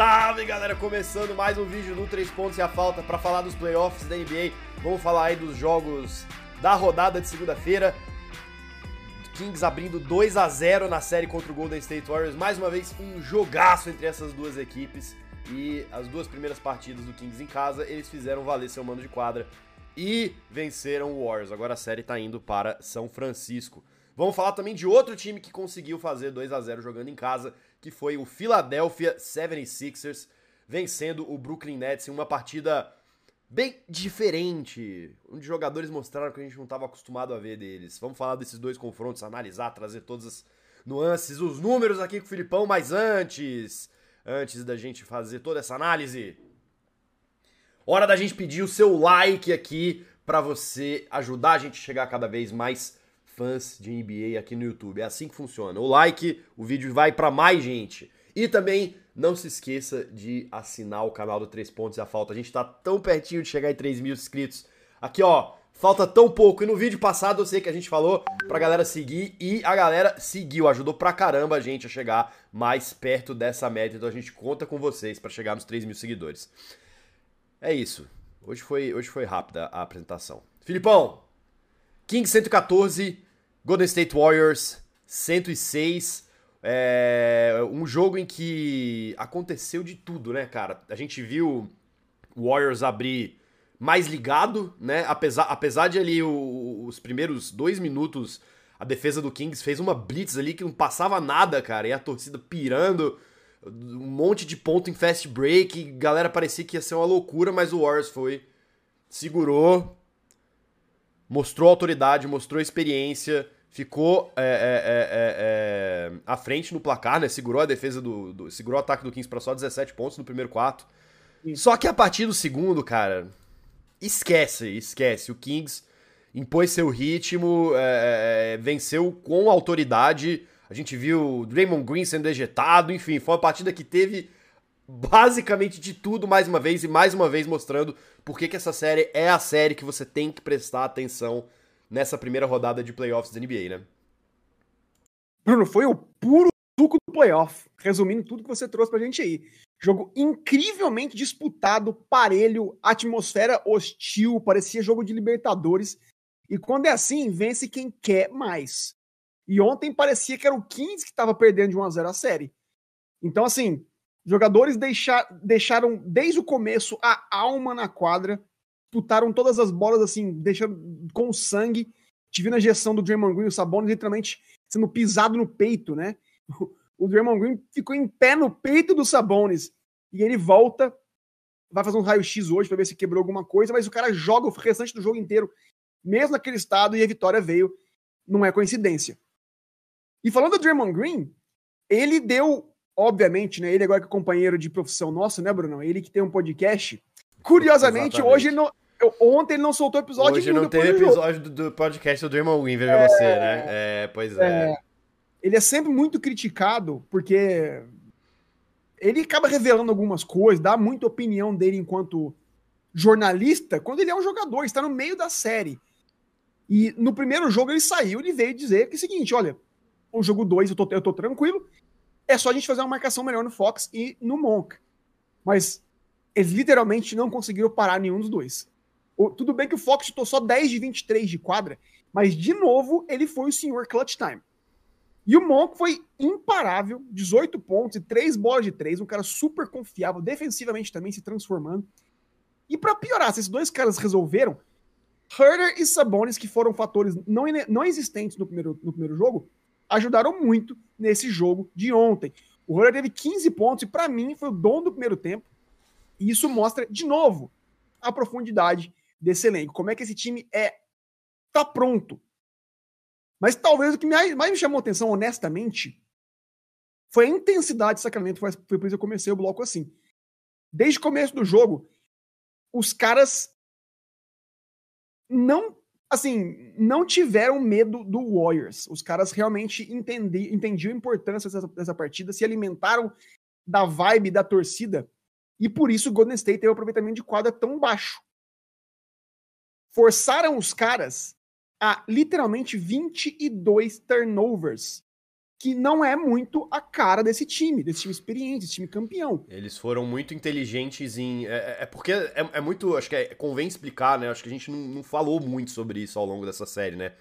Salve galera, começando mais um vídeo do 3 pontos e a falta para falar dos playoffs da NBA. Vamos falar aí dos jogos da rodada de segunda-feira. Kings abrindo 2 a 0 na série contra o Golden State Warriors. Mais uma vez um jogaço entre essas duas equipes. E as duas primeiras partidas do Kings em casa, eles fizeram valer seu mando de quadra e venceram o Warriors. Agora a série tá indo para São Francisco. Vamos falar também de outro time que conseguiu fazer 2 a 0 jogando em casa, que foi o Philadelphia 76ers, vencendo o Brooklyn Nets em uma partida bem diferente, onde jogadores mostraram que a gente não estava acostumado a ver deles. Vamos falar desses dois confrontos, analisar, trazer todas as nuances, os números aqui com o Filipão, mas antes, antes da gente fazer toda essa análise, hora da gente pedir o seu like aqui para você ajudar a gente a chegar cada vez mais fãs de NBA aqui no YouTube. É assim que funciona. O like, o vídeo vai para mais gente. E também não se esqueça de assinar o canal do 3 Pontos e a Falta. A gente tá tão pertinho de chegar em 3 mil inscritos. Aqui, ó, falta tão pouco. E no vídeo passado eu sei que a gente falou pra galera seguir e a galera seguiu. Ajudou pra caramba a gente a chegar mais perto dessa meta. Então a gente conta com vocês para chegar nos 3 mil seguidores. É isso. Hoje foi, hoje foi rápida a apresentação. Filipão, King 114, Golden State Warriors 106. É um jogo em que aconteceu de tudo, né, cara? A gente viu o Warriors abrir mais ligado, né? Apesar, apesar de ali o, os primeiros dois minutos a defesa do Kings fez uma blitz ali que não passava nada, cara, e a torcida pirando, um monte de ponto em fast break, galera parecia que ia ser uma loucura, mas o Warriors foi, segurou, mostrou autoridade, mostrou experiência, ficou é, é, é, é, à frente no placar, né? Segurou a defesa do, do segurou o ataque do Kings para só 17 pontos no primeiro quarto. Só que a partir do segundo, cara, esquece, esquece. O Kings impôs seu ritmo, é, é, venceu com autoridade. A gente viu o Draymond Green sendo ejetado, enfim, foi uma partida que teve basicamente de tudo mais uma vez e mais uma vez mostrando por que, que essa série é a série que você tem que prestar atenção nessa primeira rodada de playoffs da NBA, né? Bruno, foi o puro suco do playoff. Resumindo tudo que você trouxe pra gente aí. Jogo incrivelmente disputado, parelho, atmosfera hostil, parecia jogo de Libertadores. E quando é assim, vence quem quer mais. E ontem parecia que era o 15 que estava perdendo de 1 a 0 a série. Então, assim, Jogadores deixar, deixaram desde o começo a alma na quadra, putaram todas as bolas assim, deixando com sangue. Tive na injeção do Draymond Green, o Sabonis literalmente sendo pisado no peito, né? O Draymond Green ficou em pé no peito do Sabonis. E ele volta, vai fazer um raio-x hoje para ver se quebrou alguma coisa, mas o cara joga o restante do jogo inteiro, mesmo naquele estado, e a vitória veio. Não é coincidência. E falando do Draymond Green, ele deu obviamente, né? Ele agora que é companheiro de profissão nosso, né, Bruno? Ele que tem um podcast. Curiosamente, Exatamente. hoje ele não, ontem ele não soltou episódio Hoje não teve episódio do, do, podcast do Green, veja é, você, né? É, pois é. é. Ele é sempre muito criticado porque ele acaba revelando algumas coisas, dá muita opinião dele enquanto jornalista, quando ele é um jogador, está no meio da série. E no primeiro jogo ele saiu e veio dizer que é o seguinte, olha, o jogo 2 eu tô, eu tô tranquilo, é só a gente fazer uma marcação melhor no Fox e no Monk. Mas eles literalmente não conseguiram parar nenhum dos dois. O, tudo bem que o Fox chutou só 10 de 23 de quadra, mas de novo ele foi o senhor clutch time. E o Monk foi imparável, 18 pontos e 3 bolas de 3, um cara super confiável, defensivamente também se transformando. E para piorar, se esses dois caras resolveram, Herder e Sabonis, que foram fatores não, não existentes no primeiro, no primeiro jogo, ajudaram muito nesse jogo de ontem. O Roller teve 15 pontos e, para mim, foi o dom do primeiro tempo. E isso mostra, de novo, a profundidade desse elenco. Como é que esse time é tá pronto. Mas talvez o que mais, me chamou atenção, honestamente, foi a intensidade de Sacramento. Foi por isso que eu comecei o bloco assim. Desde o começo do jogo, os caras não assim, não tiveram medo do Warriors. Os caras realmente entendi, entendiam a importância dessa, dessa partida, se alimentaram da vibe da torcida. E por isso o Golden State teve um aproveitamento de quadra tão baixo. Forçaram os caras a literalmente 22 turnovers que não é muito a cara desse time, desse time experiente, desse time campeão. Eles foram muito inteligentes em. É, é, é porque é, é, muito. Acho que é, convém explicar, né? Acho que a gente não, não, falou muito sobre isso ao longo dessa série, né?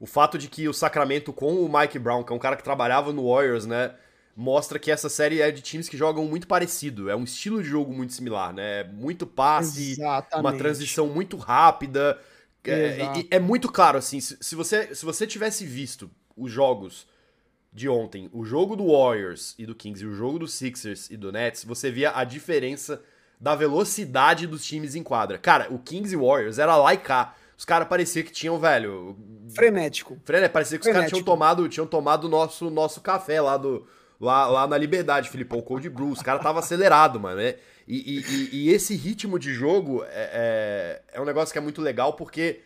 O fato de que o Sacramento com o Mike Brown, que é um cara que trabalhava no Warriors, né? Mostra que essa série é de times que jogam muito parecido. É um estilo de jogo muito similar, né? Muito passe, Exatamente. uma transição muito rápida. É, é, muito claro, assim, se, se, você, se você tivesse visto os jogos de ontem, o jogo do Warriors e do Kings e o jogo do Sixers e do Nets, você via a diferença da velocidade dos times em quadra. Cara, o Kings e Warriors era lá e cá. Os caras pareciam que tinham, velho. Frenético. Frenético. Parecia que os caras tinham tomado, tinham tomado nosso, nosso café lá do. Lá, lá na Liberdade, Filipão, Cold Brew. Os caras tava acelerado, mano. Né? E, e, e, esse ritmo de jogo é, é, é um negócio que é muito legal porque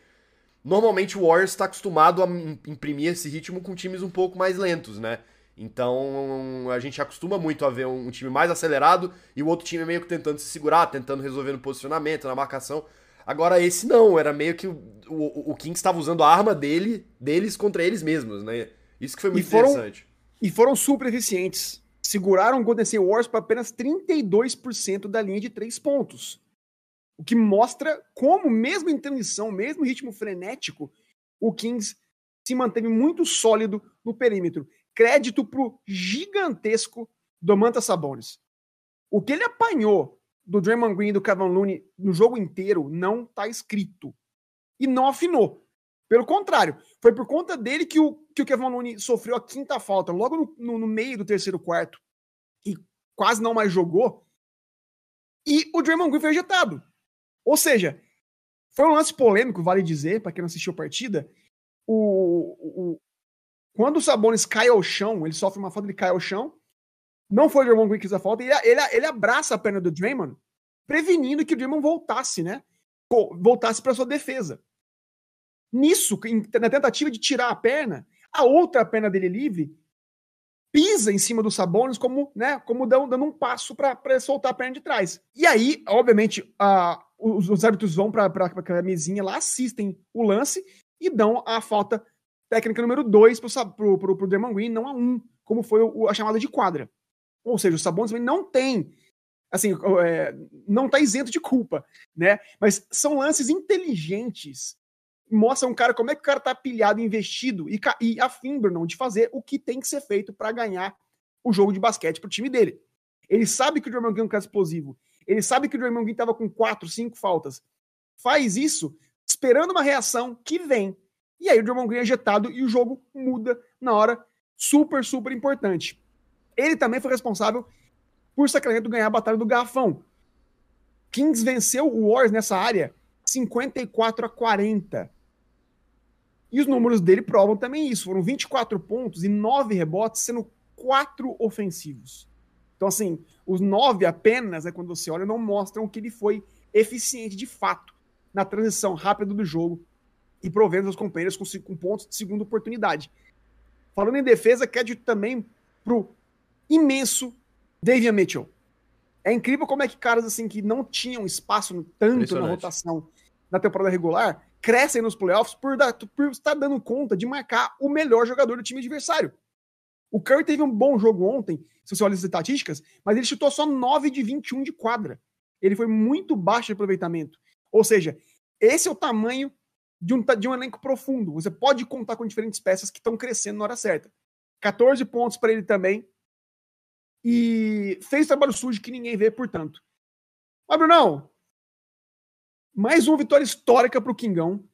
Normalmente o Warriors está acostumado a imprimir esse ritmo com times um pouco mais lentos, né? Então a gente acostuma muito a ver um time mais acelerado e o outro time meio que tentando se segurar, tentando resolver no posicionamento, na marcação. Agora esse não, era meio que o, o, o Kings estava usando a arma dele, deles contra eles mesmos, né? Isso que foi muito e foram, interessante. E foram super eficientes. Seguraram o Golden State Warriors para apenas 32% da linha de três pontos. O que mostra como, mesmo em transição, mesmo ritmo frenético, o Kings se manteve muito sólido no perímetro. Crédito pro gigantesco Domantas Sabonis. O que ele apanhou do Draymond Green e do Kevin Looney no jogo inteiro não tá escrito. E não afinou. Pelo contrário, foi por conta dele que o, que o Kevin Looney sofreu a quinta falta logo no, no, no meio do terceiro quarto e quase não mais jogou. E o Draymond Green foi ejetado. Ou seja, foi um lance polêmico, vale dizer, para quem não assistiu a partida. O, o, quando o Sabonis cai ao chão, ele sofre uma falta, ele cai ao chão. Não foi o Draymond Green que fez a falta, ele, ele, ele abraça a perna do Draymond, prevenindo que o Draymond voltasse, né? Voltasse para sua defesa. Nisso, na tentativa de tirar a perna, a outra perna dele livre pisa em cima do Sabonis como, né, como dando, dando um passo para soltar a perna de trás. E aí, obviamente, a, os, os árbitros vão para a mesinha lá, assistem o lance e dão a falta técnica número 2 para o Draymond Green, não a 1, um, como foi o, a chamada de quadra. Ou seja, o Sabonis não tem assim, é, não está isento de culpa, né? Mas são lances inteligentes mostra um cara como é que o cara tá pilhado, investido e, e afim, Bruno, de fazer o que tem que ser feito para ganhar o jogo de basquete pro time dele. Ele sabe que o Draymond Green é um cara explosivo. Ele sabe que o Draymond Green tava com quatro, cinco faltas. Faz isso esperando uma reação que vem. E aí o Draymond Green é ejetado e o jogo muda na hora super, super importante. Ele também foi responsável por Sacramento ganhar a batalha do garrafão. Kings venceu o Warriors nessa área 54 a 40. E os números dele provam também isso. Foram 24 pontos e 9 rebotes, sendo 4 ofensivos. Então, assim, os 9 apenas, é quando você olha, não mostram que ele foi eficiente de fato na transição rápida do jogo e provendo seus companheiros com, com pontos de segunda oportunidade. Falando em defesa, crédito também pro imenso Davian Mitchell. É incrível como é que caras assim que não tinham espaço tanto na rotação na temporada regular crescem nos playoffs por, dar, por estar dando conta de marcar o melhor jogador do time adversário. O Curry teve um bom jogo ontem, se você olha as estatísticas, mas ele chutou só 9 de 21 de quadra. Ele foi muito baixo de aproveitamento. Ou seja, esse é o tamanho de um, de um elenco profundo. Você pode contar com diferentes peças que estão crescendo na hora certa. 14 pontos para ele também. E fez trabalho sujo que ninguém vê, portanto. Mas, Brunão, mais uma vitória histórica para o Kingão.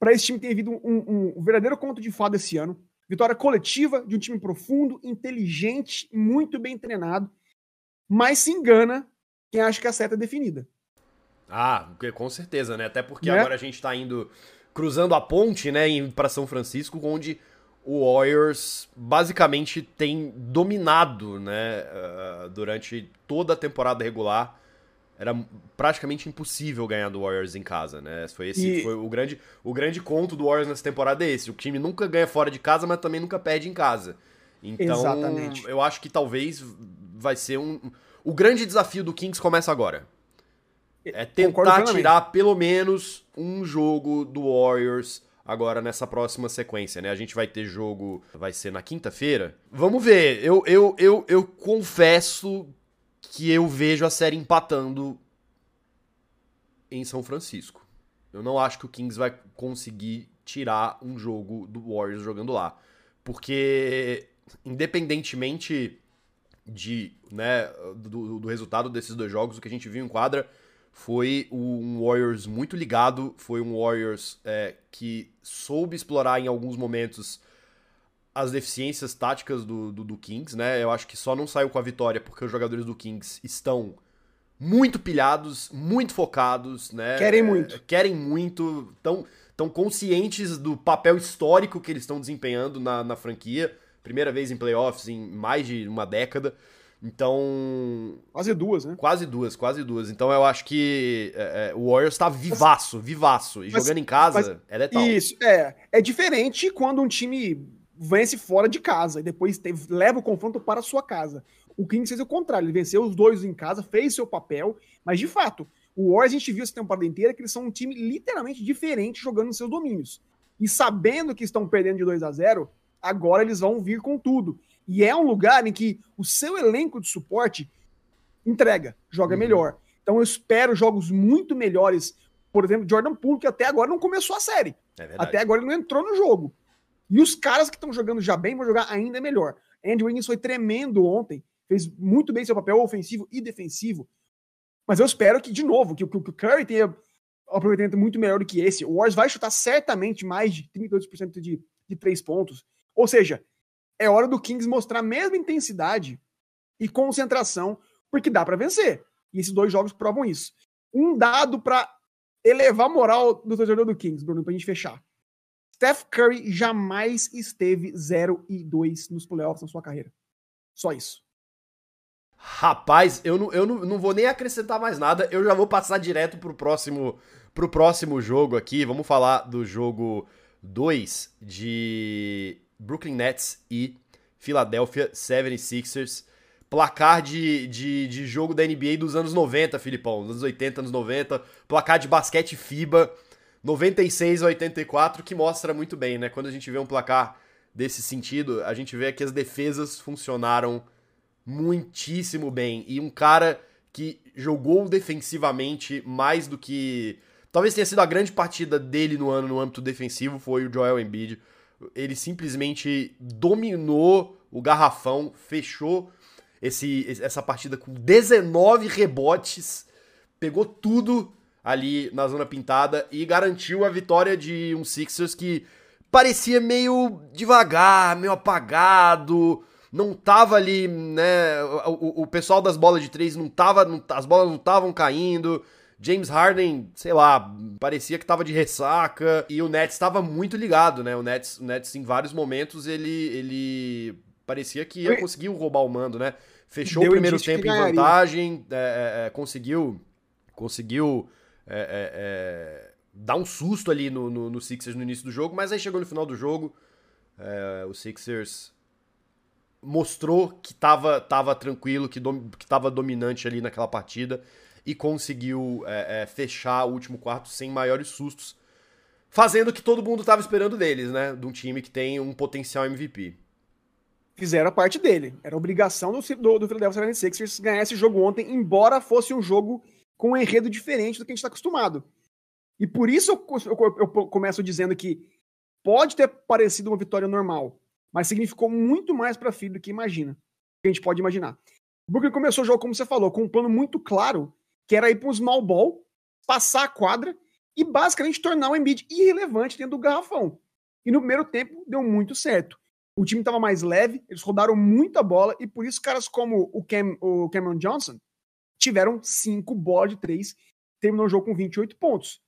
Para esse time ter vivido um, um, um, verdadeiro conto de fada esse ano. Vitória coletiva de um time profundo, inteligente, muito bem treinado. Mas se engana quem acha que a seta é definida. Ah, com certeza, né? Até porque né? agora a gente está indo cruzando a ponte, né, para São Francisco, onde o Warriors basicamente tem dominado, né, uh, durante toda a temporada regular era praticamente impossível ganhar do Warriors em casa, né? Foi esse e... foi o grande o grande conto do Warriors nessa temporada é esse. O time nunca ganha fora de casa, mas também nunca perde em casa. Então, Exatamente. eu acho que talvez vai ser um o grande desafio do Kings começa agora. É tentar tirar pelo menos um jogo do Warriors agora nessa próxima sequência, né? A gente vai ter jogo, vai ser na quinta-feira. Vamos ver. Eu, eu, eu, eu confesso que eu vejo a série empatando em São Francisco. Eu não acho que o Kings vai conseguir tirar um jogo do Warriors jogando lá. Porque, independentemente de, né, do, do resultado desses dois jogos, o que a gente viu em quadra foi um Warriors muito ligado, foi um Warriors é, que soube explorar em alguns momentos as deficiências táticas do, do, do, Kings, né? Eu acho que só não saiu com a vitória porque os jogadores do Kings estão muito pilhados, muito focados, né? Querem muito. É, querem muito, tão, tão conscientes do papel histórico que eles estão desempenhando na, na franquia. Primeira vez em playoffs em mais de uma década. Então. Quase duas, né? Quase duas, quase duas. Então eu acho que é, é o Warriors tá vivaço, vivaço. E mas, jogando em casa mas, é letal. Isso, é. É diferente quando um time vence fora de casa e depois leva o confronto para a sua casa. O Kings fez o contrário, ele venceu os dois em casa, fez seu papel, mas de fato, o Warriors a gente viu essa temporada inteira que eles são um time literalmente diferente jogando nos seus domínios. E sabendo que estão perdendo de 2 a 0 agora eles vão vir com tudo. E é um lugar em que o seu elenco de suporte entrega, joga uhum. melhor. Então eu espero jogos muito melhores. Por exemplo, Jordan Poole, que até agora não começou a série. É até agora ele não entrou no jogo. E os caras que estão jogando já bem vão jogar ainda melhor. Andrew Wiggins foi tremendo ontem, fez muito bem seu papel ofensivo e defensivo. Mas eu espero que, de novo, que, que, que o Curry tenha um aproveitamento muito melhor do que esse. O Warriors vai chutar certamente mais de 32% de, de três pontos. Ou seja, é hora do Kings mostrar a mesma intensidade e concentração, porque dá para vencer. E esses dois jogos provam isso. Um dado para elevar a moral do torcedor do Kings, Bruno, pra gente fechar. Steph Curry jamais esteve 0 e 2 nos playoffs na sua carreira. Só isso. Rapaz, eu não, eu não, não vou nem acrescentar mais nada, eu já vou passar direto pro próximo, pro próximo jogo aqui. Vamos falar do jogo 2 de Brooklyn Nets e Philadelphia 76ers. Placar de, de, de jogo da NBA dos anos 90, Filipão. Dos anos 80, anos 90. Placar de basquete FIBA 96 a 84, que mostra muito bem, né? Quando a gente vê um placar desse sentido, a gente vê que as defesas funcionaram muitíssimo bem. E um cara que jogou defensivamente mais do que. Talvez tenha sido a grande partida dele no ano no âmbito defensivo, foi o Joel Embiid ele simplesmente dominou o garrafão, fechou esse, essa partida com 19 rebotes, pegou tudo ali na zona pintada e garantiu a vitória de um Sixers que parecia meio devagar, meio apagado, não tava ali, né? O, o, pessoal das bolas de três não tava, não, as bolas não estavam caindo. James Harden, sei lá, parecia que tava de ressaca e o Nets estava muito ligado, né? O Nets, o Nets em vários momentos ele ele parecia que ia conseguir roubar o mando, né? Fechou Deu o primeiro tempo em vantagem, é, é, é, conseguiu conseguiu é, é, é, um susto ali no, no, no, Sixers no início do jogo, mas aí chegou no final do jogo, o Sixers mostrou que tava, tava tranquilo, que, dom, que tava dominante ali naquela partida e conseguiu é, é, fechar o último quarto sem maiores sustos, fazendo o que todo mundo estava esperando deles, né? De um time que tem um potencial MVP. Fizeram a parte dele. Era obrigação do, do, do Philadelphia 76ers ganhar esse jogo ontem, embora fosse um jogo com um enredo diferente do que a gente está acostumado. E por isso eu, eu, eu começo dizendo que pode ter parecido uma vitória normal, mas significou muito mais para a do que imagina, que a gente pode imaginar. O Brooklyn começou o jogo, como você falou, com um plano muito claro que era ir para um small ball, passar a quadra e basicamente tornar o Embiid irrelevante dentro do garrafão. E no primeiro tempo deu muito certo. O time estava mais leve, eles rodaram muita bola e por isso caras como o, Cam, o Cameron Johnson tiveram cinco bolas de três, terminou o jogo com 28 pontos.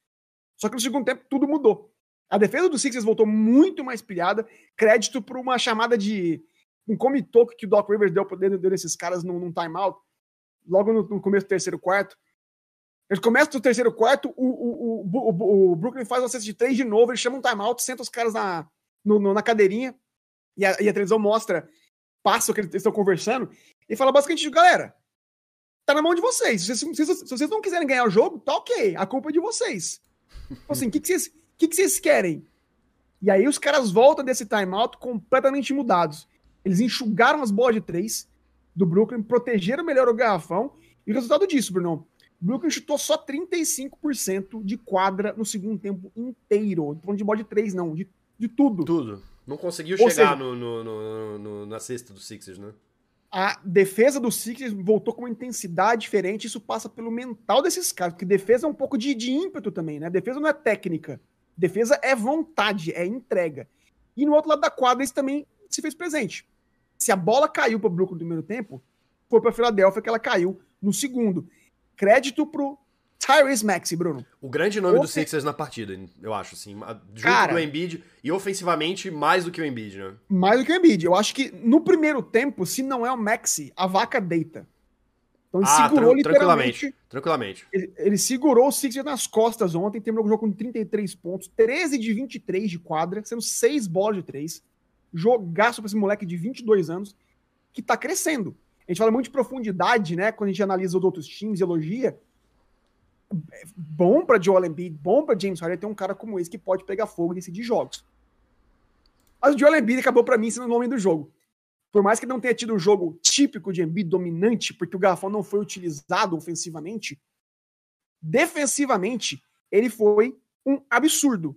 Só que no segundo tempo tudo mudou. A defesa do Sixers voltou muito mais pilhada, crédito por uma chamada de um comitoque que o Doc Rivers deu, deu, deu nesses caras num, num timeout, logo no, no começo do terceiro quarto, ele começa do terceiro quarto, o, o, o, o, Brooklyn faz uma cesta de três de novo, ele chama um timeout, senta os caras na, no, no, na cadeirinha, e a, e a, televisão mostra, passa o que eles estão conversando, e fala basicamente, galera, tá na mão de vocês. Se vocês, se, se vocês não quiserem ganhar o jogo, tá ok, a culpa é de vocês. Então, assim, o que, que, vocês, que, que vocês querem? E aí os caras voltam desse timeout completamente mudados. Eles enxugaram as bolas de três do Brooklyn, protegeram melhor o garrafão. E o resultado disso, Bruno, Brooklyn chutou só 35% de quadra no segundo tempo inteiro. Não falando de bola de três, não, de, de tudo. Tudo. Não conseguiu Ou chegar seja, no, no, no, na cesta do Sixers, né? A defesa do Sixers voltou com uma intensidade diferente. Isso passa pelo mental desses caras, porque defesa é um pouco de, de ímpeto também, né? Defesa não é técnica. Defesa é vontade, é entrega. E no outro lado da quadra, isso também se fez presente. Se a bola caiu para o Brooklyn no primeiro tempo, foi para a Filadélfia que ela caiu no segundo. Crédito pro Tyrese Maxey, Bruno. O grande nome Ofe... do Sixers na partida, eu acho, assim. Junto Cara, do Embiid e ofensivamente mais do que o Embiid, né? Mais do que o Embiid. Eu acho que no primeiro tempo, se não é o Maxey, a vaca deita. Então ele ah, segurou literalmente. Tranquilamente. Ele, ele, segurou o Sixers nas costas ontem, terminou o jogo com 33 pontos, 13 de 23 de quadra, sendo 6 bolas de 3. Jogaço pra esse moleque de 22 anos, que tá crescendo. A gente fala muito de profundidade, né? Quando a gente analisa os outros times e elogia. Bom para Joel Embiid, bom para James Harden ter um cara como esse que pode pegar fogo e decidir jogos. Mas o Joel Embiid acabou para mim sendo o nome do jogo. Por mais que não tenha tido um jogo típico de Embiid dominante, porque o garrafão não foi utilizado ofensivamente, defensivamente ele foi um absurdo.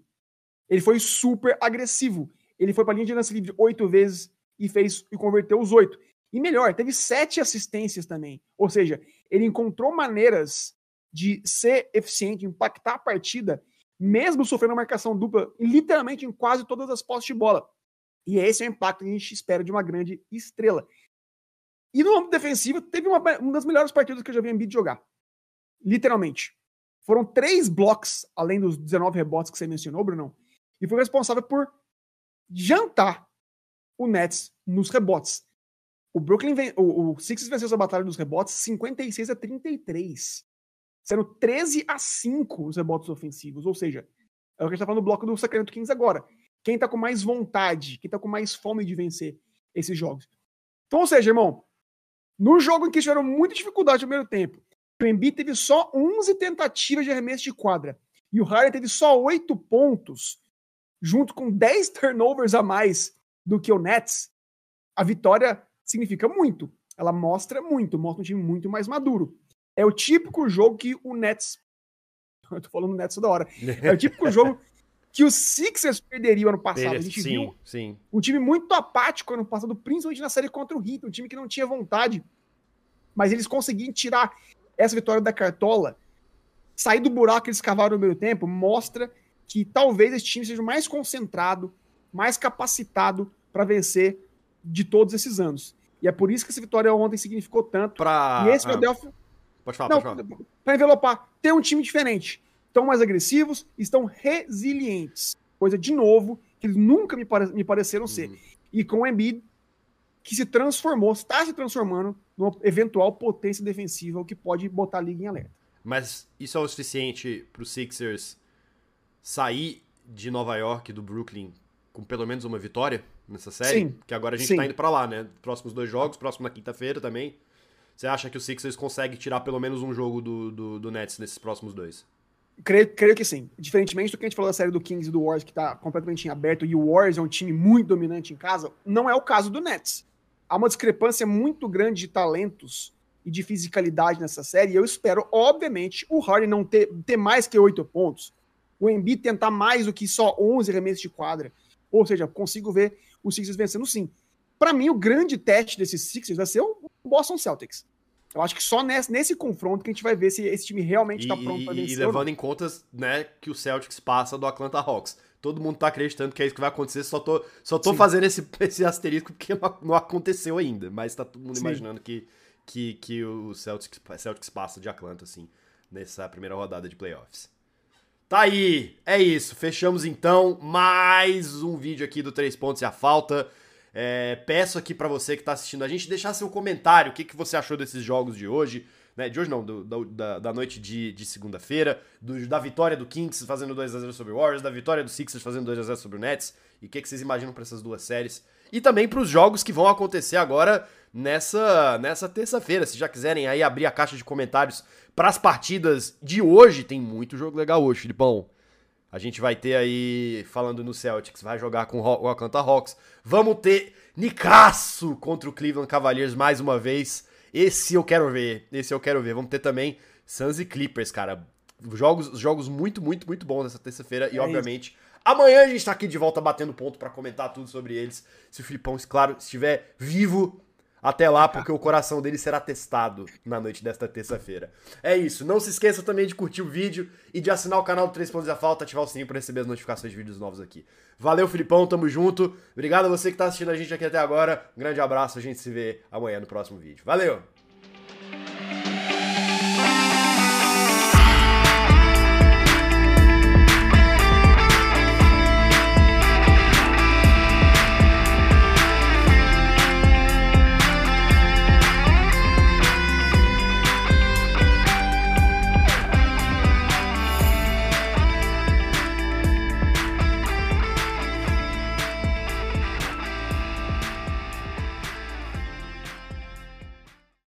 Ele foi super agressivo. Ele foi para a linha de lance livre oito vezes e fez e converteu os oito. E melhor, teve sete assistências também. Ou seja, ele encontrou maneiras de ser eficiente, impactar a partida, mesmo sofrendo marcação dupla, literalmente em quase todas as postes de bola. E esse é o impacto que a gente espera de uma grande estrela. E no âmbito defensivo, teve uma, uma das melhores partidas que eu já vi em Embiid jogar. Literalmente. Foram três blocos, além dos 19 rebotes que você mencionou, Bruno, e foi responsável por jantar o Nets nos rebotes. O Brooklyn, o, o Sixers venceu essa batalha dos rebotes 56 a 33. Sendo 13 a 5 os rebotes ofensivos. Ou seja, é o que a gente tá falando do bloco do Sacramento Kings agora. Quem tá com mais vontade, quem tá com mais fome de vencer esses jogos. Então, ou seja, irmão, no jogo em que tiveram muita dificuldade no primeiro tempo, o Embiid teve só 11 tentativas de arremesso de quadra. E o Harden teve só 8 pontos, junto com 10 turnovers a mais do que o Nets. A vitória significa muito. Ela mostra muito, mostra um time muito mais maduro. É o típico jogo que o Nets. Eu tô falando Nets toda hora. É o típico jogo que os Sixers perderiam ano passado. A gente sim, viu sim. um time muito apático ano passado, principalmente na série contra o Heat, um time que não tinha vontade. Mas eles conseguiram tirar essa vitória da cartola, sair do buraco que eles cavaram no meio tempo, mostra que talvez esse time seja mais concentrado, mais capacitado para vencer de todos esses anos. E é por isso que essa vitória ontem significou tanto. Pra... E esse ah, Philadelphia. Pode falar, Não, pode falar. Pra envelopar, ter um time diferente. Estão mais agressivos, estão resilientes. Coisa, de novo, que eles nunca me, pare... me pareceram ser. Uhum. E com o Embiid, que se transformou, está se transformando numa eventual potência defensiva, que pode botar a liga em alerta. Mas isso é o suficiente para os Sixers sair de Nova York, do Brooklyn, com pelo menos uma vitória? nessa série. Sim. Que agora a gente Sim. tá indo para lá, né? Próximos dois jogos, próximo na quinta-feira também. Você acha que o Sixers consegue tirar pelo menos um jogo do, do, do, Nets nesses próximos dois? Creio, creio que sim. Diferentemente do que a gente falou da série do Kings e do Warriors, que tá completamente em aberto, e o Warriors é um time muito dominante em casa, não é o caso do Nets. Há uma discrepância muito grande de talentos e de fisicalidade nessa série, e eu espero, obviamente, o Harden não ter, ter mais que oito pontos, o Embiid tentar mais do que só 11 remessos de quadra, ou seja, consigo ver o Sixers vencendo sim. Para mim, o grande teste desses Sixers vai ser o Boston Celtics. Eu acho que só nesse, nesse confronto que a gente vai ver se esse time realmente está pronto para vencer. E levando em conta né, que o Celtics passa do Atlanta Hawks. Todo mundo tá acreditando que é isso que vai acontecer, só tô, só tô fazendo esse, esse asterisco porque não, não aconteceu ainda. Mas tá todo mundo Sim. imaginando que, que, que o Celtics, Celtics passa de Atlanta, assim, nessa primeira rodada de playoffs. Tá aí, é isso. Fechamos então mais um vídeo aqui do Três Pontos e a Falta. É, peço aqui para você que tá assistindo a gente deixar seu comentário, o que, que você achou desses jogos de hoje. Né, de hoje não, do, da, da noite de, de segunda-feira, da vitória do Kings fazendo 2x0 sobre o Warriors, da vitória do Sixers fazendo 2x0 sobre o Nets, e o que, que vocês imaginam para essas duas séries. E também para os jogos que vão acontecer agora nessa, nessa terça-feira. Se já quiserem aí abrir a caixa de comentários para as partidas de hoje, tem muito jogo legal hoje, Filipão. A gente vai ter aí, falando no Celtics, vai jogar com o Atlanta Hawks. Vamos ter Nicasso contra o Cleveland Cavaliers mais uma vez. Esse eu quero ver. Esse eu quero ver. Vamos ter também Suns e Clippers, cara. Jogos, jogos muito, muito, muito bons nessa terça-feira. É e, obviamente, isso. amanhã a gente tá aqui de volta batendo ponto para comentar tudo sobre eles. Se o Filipão, claro, estiver vivo até lá, porque o coração dele será testado na noite desta terça-feira. É isso. Não se esqueça também de curtir o vídeo e de assinar o canal do 3 Pontos da Falta, ativar o sininho para receber as notificações de vídeos novos aqui. Valeu, Filipão, tamo junto. Obrigado a você que tá assistindo a gente aqui até agora. Um grande abraço, a gente se vê amanhã no próximo vídeo. Valeu!